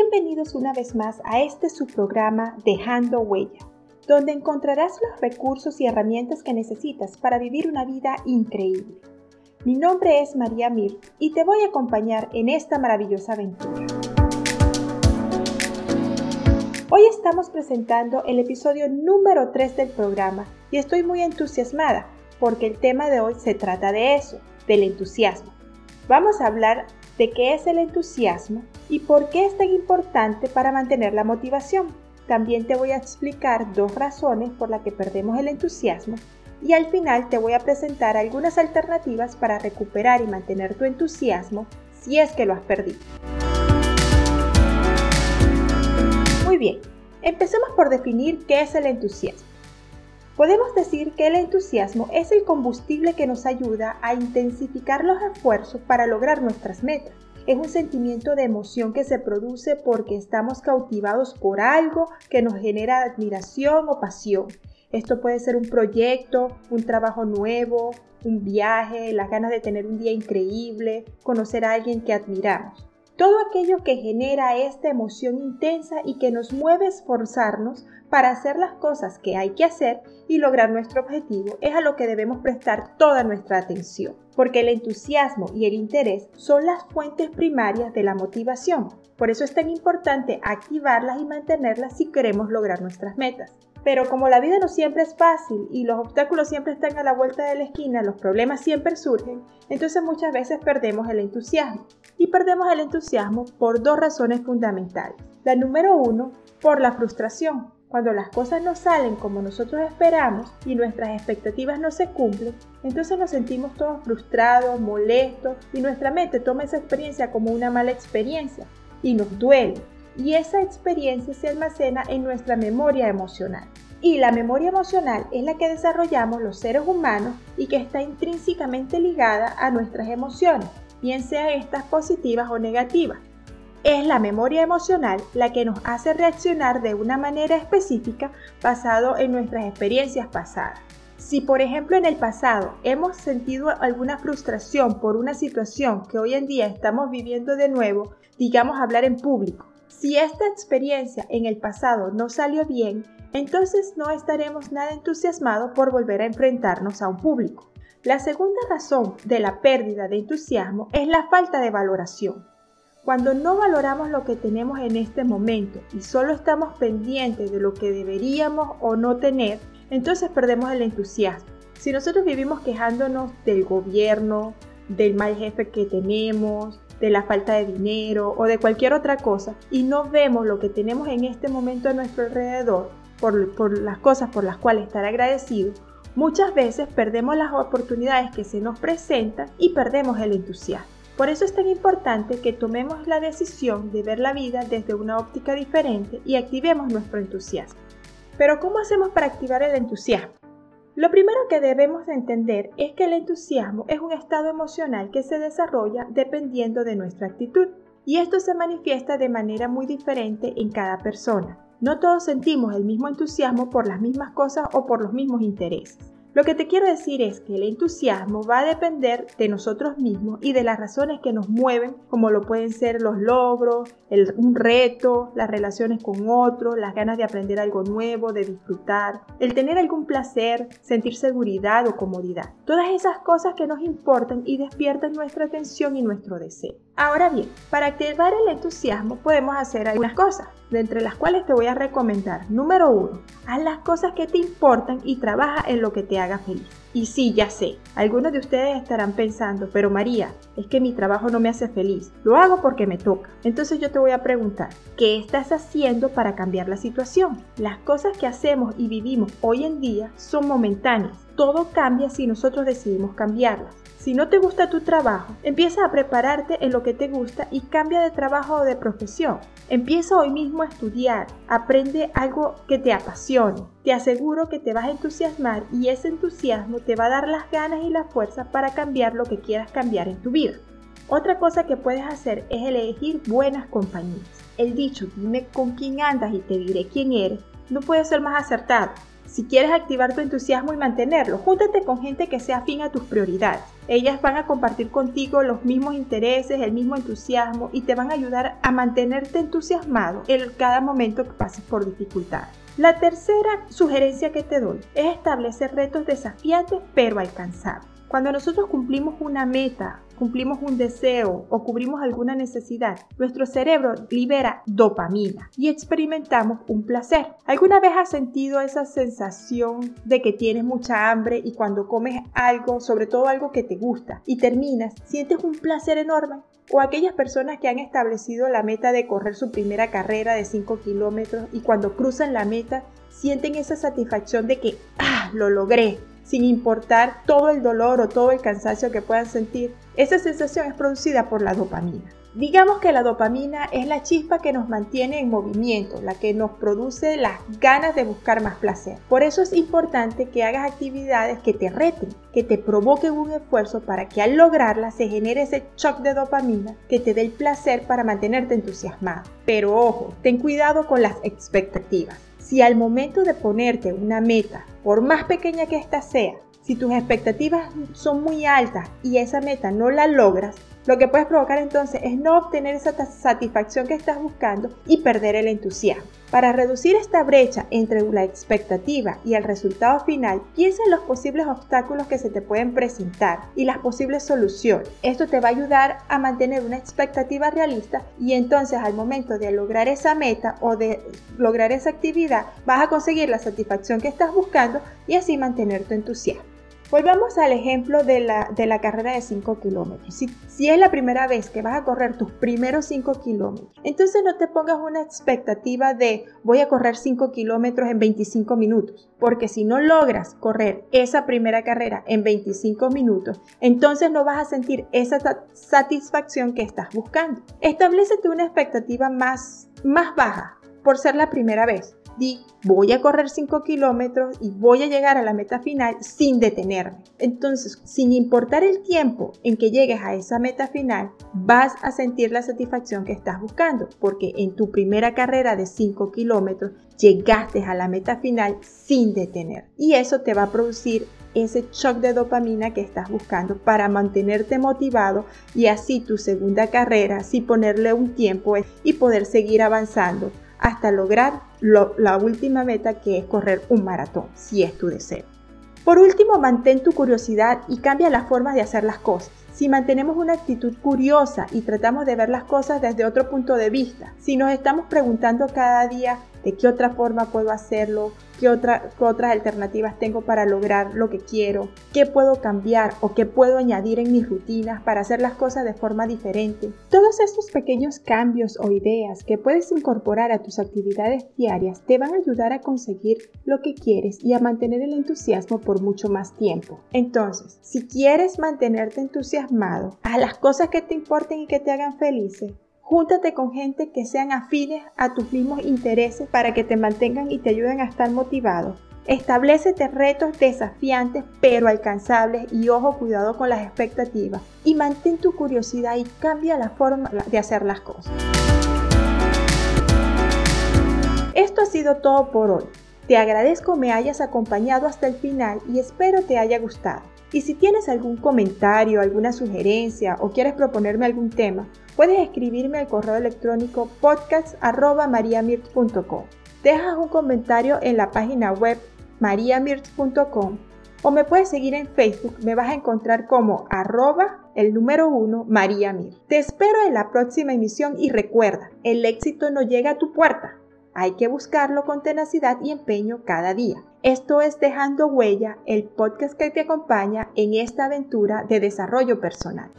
Bienvenidos una vez más a este su programa Dejando Huella, donde encontrarás los recursos y herramientas que necesitas para vivir una vida increíble. Mi nombre es María Mir y te voy a acompañar en esta maravillosa aventura. Hoy estamos presentando el episodio número 3 del programa y estoy muy entusiasmada porque el tema de hoy se trata de eso, del entusiasmo. Vamos a hablar de qué es el entusiasmo y por qué es tan importante para mantener la motivación. También te voy a explicar dos razones por las que perdemos el entusiasmo y al final te voy a presentar algunas alternativas para recuperar y mantener tu entusiasmo si es que lo has perdido. Muy bien, empecemos por definir qué es el entusiasmo. Podemos decir que el entusiasmo es el combustible que nos ayuda a intensificar los esfuerzos para lograr nuestras metas. Es un sentimiento de emoción que se produce porque estamos cautivados por algo que nos genera admiración o pasión. Esto puede ser un proyecto, un trabajo nuevo, un viaje, las ganas de tener un día increíble, conocer a alguien que admiramos. Todo aquello que genera esta emoción intensa y que nos mueve a esforzarnos para hacer las cosas que hay que hacer y lograr nuestro objetivo es a lo que debemos prestar toda nuestra atención, porque el entusiasmo y el interés son las fuentes primarias de la motivación. Por eso es tan importante activarlas y mantenerlas si queremos lograr nuestras metas. Pero como la vida no siempre es fácil y los obstáculos siempre están a la vuelta de la esquina, los problemas siempre surgen, entonces muchas veces perdemos el entusiasmo. Y perdemos el entusiasmo por dos razones fundamentales. La número uno, por la frustración. Cuando las cosas no salen como nosotros esperamos y nuestras expectativas no se cumplen, entonces nos sentimos todos frustrados, molestos y nuestra mente toma esa experiencia como una mala experiencia y nos duele y esa experiencia se almacena en nuestra memoria emocional. Y la memoria emocional es la que desarrollamos los seres humanos y que está intrínsecamente ligada a nuestras emociones, bien sean estas positivas o negativas. Es la memoria emocional la que nos hace reaccionar de una manera específica basado en nuestras experiencias pasadas. Si por ejemplo en el pasado hemos sentido alguna frustración por una situación que hoy en día estamos viviendo de nuevo, digamos hablar en público, si esta experiencia en el pasado no salió bien, entonces no estaremos nada entusiasmados por volver a enfrentarnos a un público. La segunda razón de la pérdida de entusiasmo es la falta de valoración. Cuando no valoramos lo que tenemos en este momento y solo estamos pendientes de lo que deberíamos o no tener, entonces perdemos el entusiasmo. Si nosotros vivimos quejándonos del gobierno, del mal jefe que tenemos, de la falta de dinero o de cualquier otra cosa y no vemos lo que tenemos en este momento a nuestro alrededor por, las cosas por las cuales estar agradecido, muchas veces perdemos las oportunidades que se nos presentan y perdemos el entusiasmo. Por eso es tan importante que tomemos la decisión de ver la vida desde una óptica diferente y activemos nuestro entusiasmo. Pero ¿cómo hacemos para activar el entusiasmo? Lo primero que debemos entender es que el entusiasmo es un estado emocional que se desarrolla dependiendo de nuestra actitud y esto se manifiesta de manera muy diferente en cada persona. No todos sentimos el mismo entusiasmo por las mismas cosas o por los mismos intereses. Lo que te quiero decir es que el entusiasmo va a depender de nosotros mismos y de las razones que nos mueven, como lo pueden ser los logros, un reto, las relaciones con otros, las ganas de aprender algo nuevo, de disfrutar, el tener algún placer, sentir seguridad o comodidad. Todas esas cosas que nos importan y despiertan nuestra atención y nuestro deseo. Ahora bien, para activar el entusiasmo podemos hacer algunas cosas, de entre las cuales te voy a recomendar. Número uno, haz las cosas que te importan y trabaja en lo que te haga feliz. Y sí, ya sé, algunos de ustedes estarán pensando, pero María, es que mi trabajo no me hace feliz, lo hago porque me toca. Entonces yo te voy a preguntar, ¿qué estás haciendo para cambiar la situación? Las cosas que hacemos y vivimos hoy en día son momentáneas. Todo cambia si nosotros decidimos cambiarlas. Si no te gusta tu trabajo, empieza a prepararte en lo que te gusta y cambia de trabajo o de profesión. Empieza hoy mismo a estudiar, aprende algo que te apasione. Te aseguro que te vas a entusiasmar y ese entusiasmo te va a dar las ganas y la fuerza para cambiar lo que quieras cambiar en tu vida. Otra cosa que puedes hacer es elegir buenas compañías. El dicho, dime con quién andas y te diré quién eres, no puede ser más acertado. Si quieres activar tu entusiasmo y mantenerlo, júntate con gente que sea afín a tus prioridades. Ellas van a compartir contigo los mismos intereses, el mismo entusiasmo y te van a ayudar a mantenerte entusiasmado en cada momento que pases por dificultades. La tercera sugerencia que te doy es establecer retos desafiantes pero alcanzables. Cuando nosotros cumplimos una meta, cumplimos un deseo o cubrimos alguna necesidad, nuestro cerebro libera dopamina y experimentamos un placer. ¿Alguna vez has sentido esa sensación de que tienes mucha hambre y cuando comes algo, sobre todo algo que te gusta, y terminas, sientes un placer enorme? o aquellas personas que han establecido la meta de correr su primera carrera de 5 kilómetros y cuando cruzan la meta sienten esa satisfacción de que, ah, lo logré, sin importar todo el dolor o todo el cansancio que puedan sentir. Esa sensación es producida por la dopamina. Digamos que la dopamina es la chispa que nos mantiene en movimiento, la que nos produce las ganas de buscar más placer. Por eso es importante que hagas actividades que te reten, que te provoquen un esfuerzo para que al lograrla se genere ese shock de dopamina que te dé el placer para mantenerte entusiasmado. Pero ojo, ten cuidado con las expectativas. Si al momento de ponerte una meta, por más pequeña que ésta sea, si tus expectativas son muy altas y esa meta no la logras, lo que puedes provocar entonces es no obtener esa satisfacción que estás buscando y perder el entusiasmo. Para reducir esta brecha entre la expectativa y el resultado final, piensa en los posibles obstáculos que se te pueden presentar y las posibles soluciones. Esto te va a ayudar a mantener una expectativa realista y entonces al momento de lograr esa meta o de lograr esa actividad vas a conseguir la satisfacción que estás buscando y así mantener tu entusiasmo. Volvamos al ejemplo de la, de la carrera de 5 kilómetros. Si, si, es la primera vez que vas a correr tus primeros 5 kilómetros, entonces no te pongas una expectativa de voy a correr 5 kilómetros en 25 minutos, porque si no logras correr esa primera carrera en 25 minutos, entonces no vas a sentir esa satisfacción que estás buscando. Establecete una expectativa más, más baja por ser la primera vez di voy a correr 5 kilómetros y voy a llegar a la meta final sin detenerme. Entonces, sin importar el tiempo en que llegues a esa meta final, vas a sentir la satisfacción que estás buscando, porque en tu primera carrera de 5 kilómetros llegaste a la meta final sin detener. Y eso te va a producir ese shock de dopamina que estás buscando para mantenerte motivado y así tu segunda carrera, si ponerle un tiempo y poder seguir avanzando hasta lograr la última meta que es correr un maratón, si es tu deseo. Por último, mantén tu curiosidad y cambia las formas de hacer las cosas. Si mantenemos una actitud curiosa y tratamos de ver las cosas desde otro punto de vista, si nos estamos preguntando cada día de qué otra forma puedo hacerlo, qué, otra, otras alternativas tengo para lograr lo que quiero, qué puedo cambiar o qué puedo añadir en mis rutinas para hacer las cosas de forma diferente. Todos estos pequeños cambios o ideas que puedes incorporar a tus actividades diarias te van a ayudar a conseguir lo que quieres y a mantener el entusiasmo por mucho más tiempo. Entonces, si quieres mantenerte entusiasmado a las cosas que te importen y que te hagan felices, Júntate con gente que sean afines a tus mismos intereses para que te mantengan y te ayuden a estar motivado. Establecete retos desafiantes pero alcanzables y ojo cuidado con las expectativas. Y mantén tu curiosidad y cambia la forma de hacer las cosas. Esto ha sido todo por hoy. Te agradezco me hayas acompañado hasta el final y espero te haya gustado. Y si tienes algún comentario, alguna sugerencia o quieres proponerme algún tema, puedes escribirme al correo electrónico podcast.mariamirt.com. Dejas un comentario en la página web mariamirt.com o me puedes seguir en Facebook, me vas a encontrar como arroba el número uno María Te espero en la próxima emisión y recuerda, el éxito no llega a tu puerta, hay que buscarlo con tenacidad y empeño cada día. Esto es Dejando Huella, el podcast que te acompaña en esta aventura de desarrollo personal.